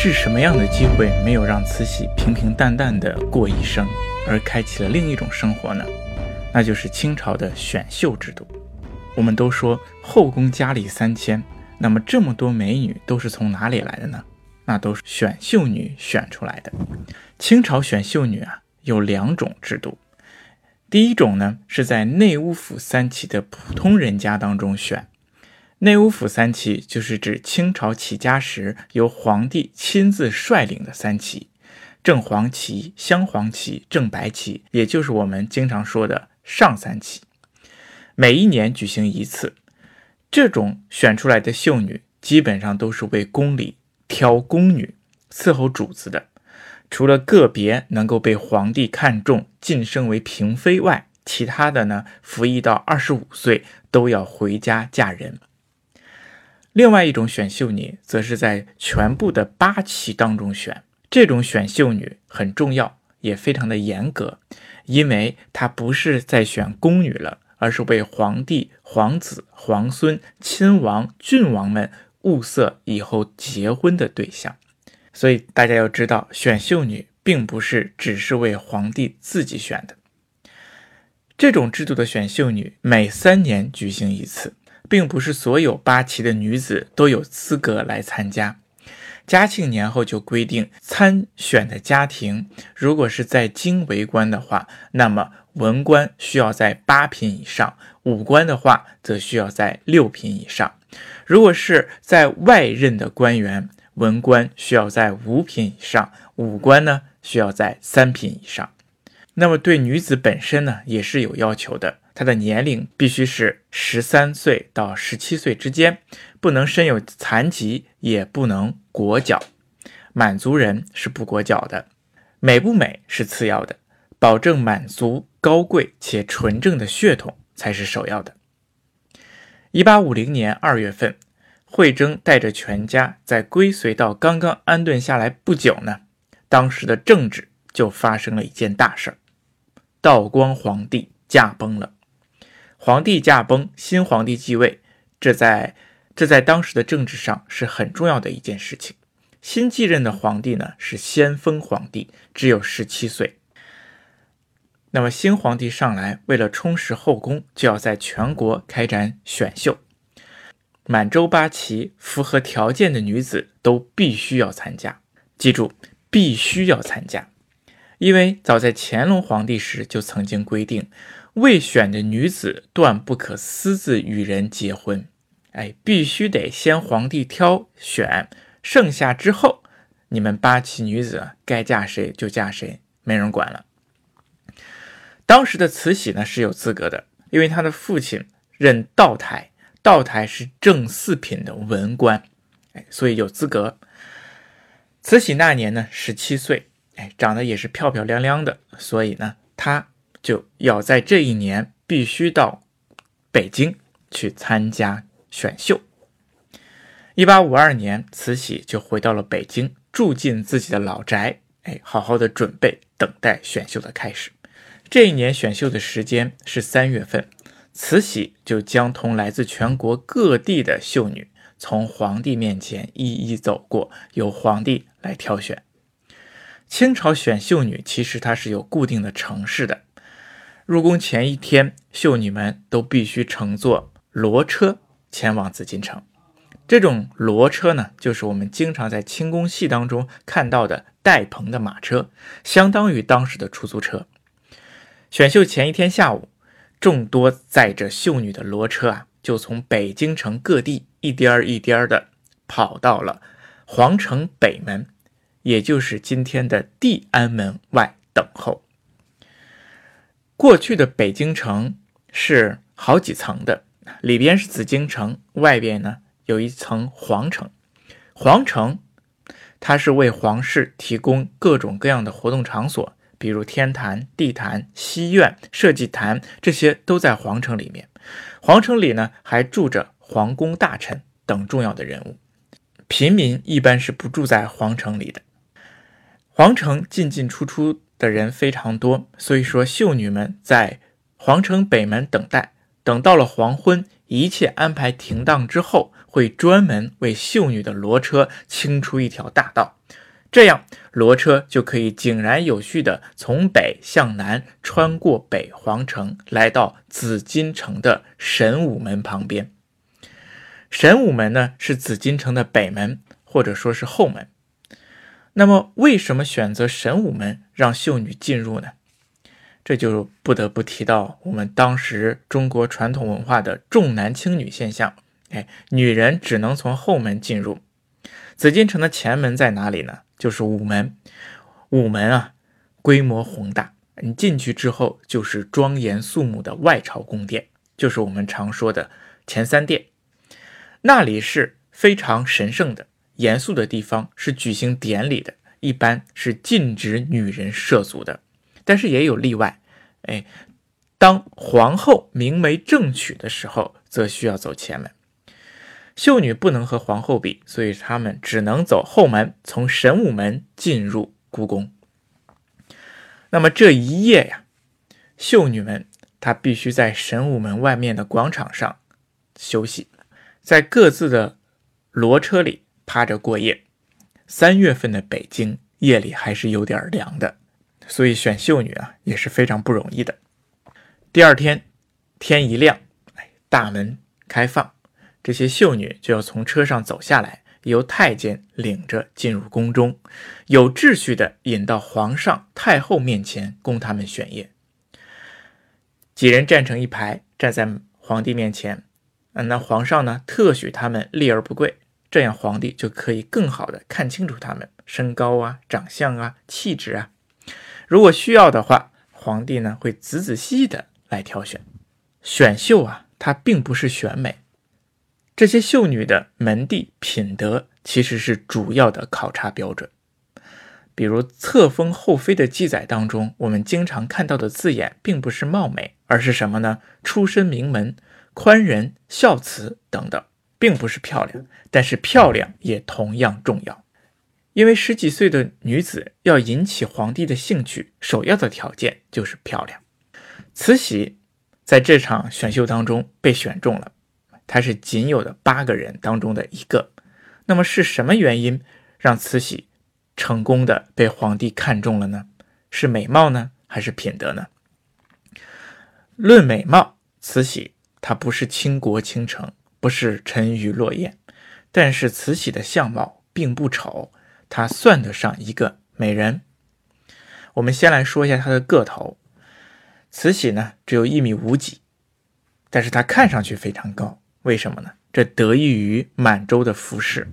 是什么样的机会没有让慈禧平平淡淡的过一生，而开启了另一种生活呢？那就是清朝的选秀制度。我们都说后宫佳丽三千，那么这么多美女都是从哪里来的呢？那都是选秀女选出来的。清朝选秀女啊有两种制度，第一种呢是在内务府三旗的普通人家当中选。内务府三旗就是指清朝起家时由皇帝亲自率领的三旗：正黄旗、镶黄旗、正白旗，也就是我们经常说的上三旗。每一年举行一次。这种选出来的秀女基本上都是为宫里挑宫女伺候主子的，除了个别能够被皇帝看中晋升为嫔妃外，其他的呢，服役到二十五岁都要回家嫁人。另外一种选秀女，则是在全部的八旗当中选。这种选秀女很重要，也非常的严格，因为她不是在选宫女了，而是为皇帝、皇子、皇孙、亲王、郡王们物色以后结婚的对象。所以大家要知道，选秀女并不是只是为皇帝自己选的。这种制度的选秀女每三年举行一次。并不是所有八旗的女子都有资格来参加。嘉庆年后就规定，参选的家庭如果是在京为官的话，那么文官需要在八品以上；武官的话，则需要在六品以上。如果是在外任的官员，文官需要在五品以上，武官呢需要在三品以上。那么对女子本身呢，也是有要求的。他的年龄必须是十三岁到十七岁之间，不能身有残疾，也不能裹脚。满族人是不裹脚的。美不美是次要的，保证满族高贵且纯正的血统才是首要的。一八五零年二月份，惠征带着全家在归绥道刚刚安顿下来不久呢，当时的政治就发生了一件大事儿，道光皇帝驾崩了。皇帝驾崩，新皇帝继位，这在这在当时的政治上是很重要的一件事情。新继任的皇帝呢是先锋皇帝，只有十七岁。那么新皇帝上来，为了充实后宫，就要在全国开展选秀，满洲八旗符合条件的女子都必须要参加。记住，必须要参加，因为早在乾隆皇帝时就曾经规定。未选的女子断不可私自与人结婚，哎，必须得先皇帝挑选，剩下之后，你们八旗女子该嫁谁就嫁谁，没人管了。当时的慈禧呢是有资格的，因为她的父亲任道台，道台是正四品的文官，哎，所以有资格。慈禧那年呢十七岁，哎，长得也是漂漂亮亮的，所以呢她。就要在这一年必须到北京去参加选秀。一八五二年，慈禧就回到了北京，住进自己的老宅，哎，好好的准备等待选秀的开始。这一年选秀的时间是三月份，慈禧就将同来自全国各地的秀女从皇帝面前一一走过，由皇帝来挑选。清朝选秀女其实它是有固定的城市的。入宫前一天，秀女们都必须乘坐骡车前往紫禁城。这种骡车呢，就是我们经常在清宫戏当中看到的带棚的马车，相当于当时的出租车。选秀前一天下午，众多载着秀女的骡车啊，就从北京城各地一颠儿一颠儿的跑到了皇城北门，也就是今天的地安门外等候。过去的北京城是好几层的，里边是紫禁城，外边呢有一层皇城。皇城它是为皇室提供各种各样的活动场所，比如天坛、地坛、西苑、社稷坛，这些都在皇城里面。皇城里呢还住着皇宫大臣等重要的人物，平民一般是不住在皇城里的。皇城进进出出。的人非常多，所以说秀女们在皇城北门等待，等到了黄昏，一切安排停当之后，会专门为秀女的骡车清出一条大道，这样骡车就可以井然有序地从北向南穿过北皇城，来到紫禁城的神武门旁边。神武门呢是紫禁城的北门，或者说是后门。那么，为什么选择神武门让秀女进入呢？这就不得不提到我们当时中国传统文化的重男轻女现象。哎，女人只能从后门进入。紫禁城的前门在哪里呢？就是午门。午门啊，规模宏大，你进去之后就是庄严肃穆的外朝宫殿，就是我们常说的前三殿。那里是非常神圣的、严肃的地方，是举行典礼的，一般是禁止女人涉足的。但是也有例外，哎，当皇后明媒正娶的时候，则需要走前门。秀女不能和皇后比，所以她们只能走后门，从神武门进入故宫。那么这一夜呀，秀女们她必须在神武门外面的广场上休息，在各自的骡车里趴着过夜。三月份的北京夜里还是有点凉的。所以选秀女啊也是非常不容易的。第二天天一亮，大门开放，这些秀女就要从车上走下来，由太监领着进入宫中，有秩序的引到皇上、太后面前供他们选夜。几人站成一排，站在皇帝面前。嗯，那皇上呢，特许他们立而不跪，这样皇帝就可以更好的看清楚他们身高啊、长相啊、气质啊。如果需要的话，皇帝呢会仔仔细细的来挑选。选秀啊，它并不是选美，这些秀女的门第品德其实是主要的考察标准。比如册封后妃的记载当中，我们经常看到的字眼并不是貌美，而是什么呢？出身名门、宽仁、孝慈等等，并不是漂亮，但是漂亮也同样重要。因为十几岁的女子要引起皇帝的兴趣，首要的条件就是漂亮。慈禧在这场选秀当中被选中了，她是仅有的八个人当中的一个。那么是什么原因让慈禧成功的被皇帝看中了呢？是美貌呢，还是品德呢？论美貌，慈禧她不是倾国倾城，不是沉鱼落雁，但是慈禧的相貌并不丑。她算得上一个美人。我们先来说一下她的个头。慈禧呢，只有一米五几，但是她看上去非常高。为什么呢？这得益于满洲的服饰。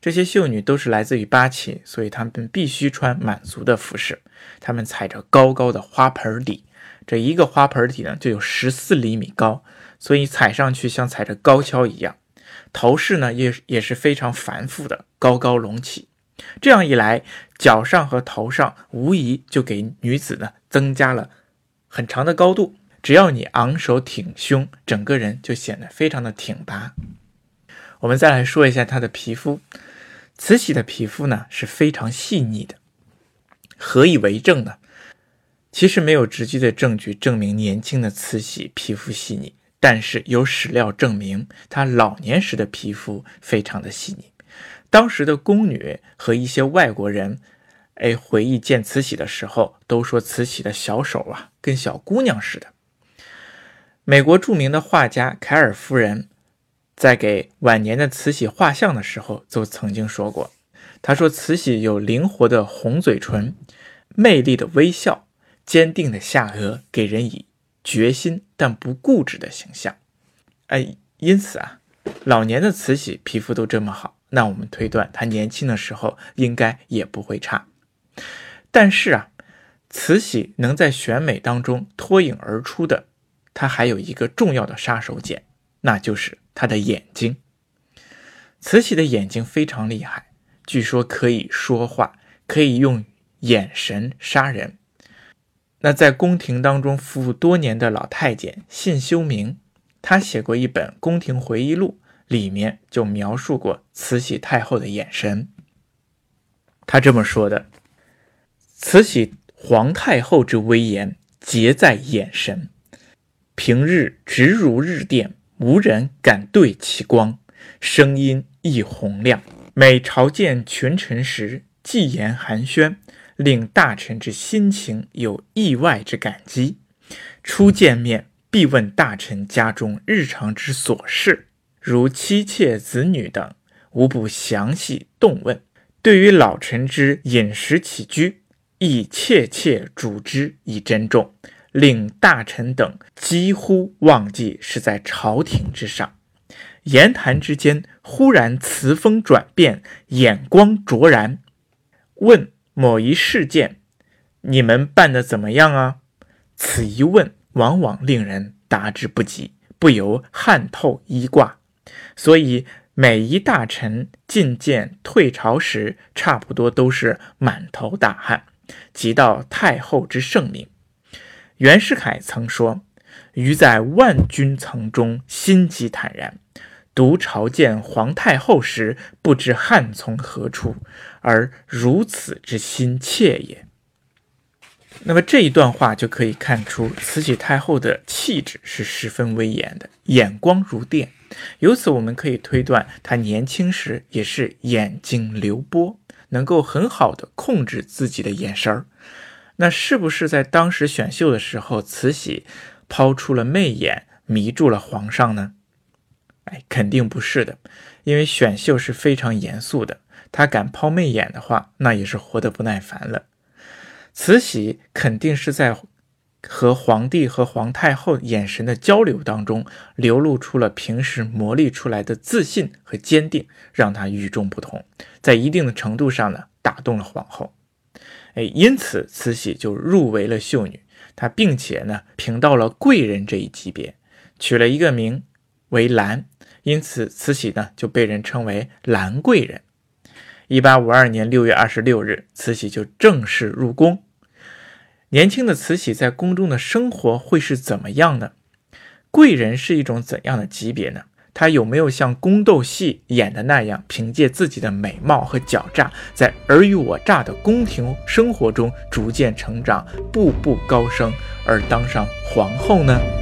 这些秀女都是来自于八旗，所以她们必须穿满族的服饰。她们踩着高高的花盆底，这一个花盆底呢就有十四厘米高，所以踩上去像踩着高跷一样。头饰呢也也是非常繁复的，高高隆起。这样一来，脚上和头上无疑就给女子呢增加了很长的高度。只要你昂首挺胸，整个人就显得非常的挺拔。我们再来说一下她的皮肤，慈禧的皮肤呢是非常细腻的。何以为证呢？其实没有直接的证据证明年轻的慈禧皮肤细腻，但是有史料证明她老年时的皮肤非常的细腻。当时的宫女和一些外国人，哎，回忆见慈禧的时候，都说慈禧的小手啊，跟小姑娘似的。美国著名的画家凯尔夫人，在给晚年的慈禧画像的时候，就曾经说过，她说慈禧有灵活的红嘴唇，魅力的微笑，坚定的下颚，给人以决心但不固执的形象。哎，因此啊，老年的慈禧皮肤都这么好。那我们推断，她年轻的时候应该也不会差。但是啊，慈禧能在选美当中脱颖而出的，她还有一个重要的杀手锏，那就是她的眼睛。慈禧的眼睛非常厉害，据说可以说话，可以用眼神杀人。那在宫廷当中服务多年的老太监信修明，他写过一本宫廷回忆录。里面就描述过慈禧太后的眼神，他这么说的：“慈禧皇太后之威严，皆在眼神。平日直如日电，无人敢对其光；声音亦洪亮。每朝见群臣时，既言寒暄，令大臣之心情有意外之感激。初见面，必问大臣家中日常之琐事，如妻妾子女等，无不详细动问。对于老臣之饮食起居，亦切切嘱之以珍重，令大臣等几乎忘记是在朝廷之上。言谈之间，忽然词风转变，眼光灼然，问某一事件：“你们办得怎么样啊？”此一问，往往令人答之不及，不由汗透衣挂。所以，每一大臣觐见退朝时，差不多都是满头大汗。即到太后之圣明。袁世凯曾说：“余在万军层中，心机坦然。独朝见皇太后时，不知汗从何处，而如此之心切也。”那么这一段话就可以看出，慈禧太后的气质是十分威严的，眼光如电。由此我们可以推断，她年轻时也是眼睛流波。能够很好的控制自己的眼神儿，那是不是在当时选秀的时候，慈禧抛出了媚眼，迷住了皇上呢？哎，肯定不是的，因为选秀是非常严肃的，他敢抛媚眼的话，那也是活得不耐烦了。慈禧肯定是在。和皇帝和皇太后眼神的交流当中，流露出了平时磨砺出来的自信和坚定，让他与众不同，在一定的程度上呢，打动了皇后。哎，因此慈禧就入围了秀女，她并且呢，评到了贵人这一级别，取了一个名为兰，因此慈禧呢就被人称为兰贵人。一八五二年六月二十六日，慈禧就正式入宫。年轻的慈禧在宫中的生活会是怎么样呢？贵人是一种怎样的级别呢？她有没有像宫斗戏演的那样，凭借自己的美貌和狡诈，在尔虞我诈的宫廷生活中逐渐成长，步步高升，而当上皇后呢？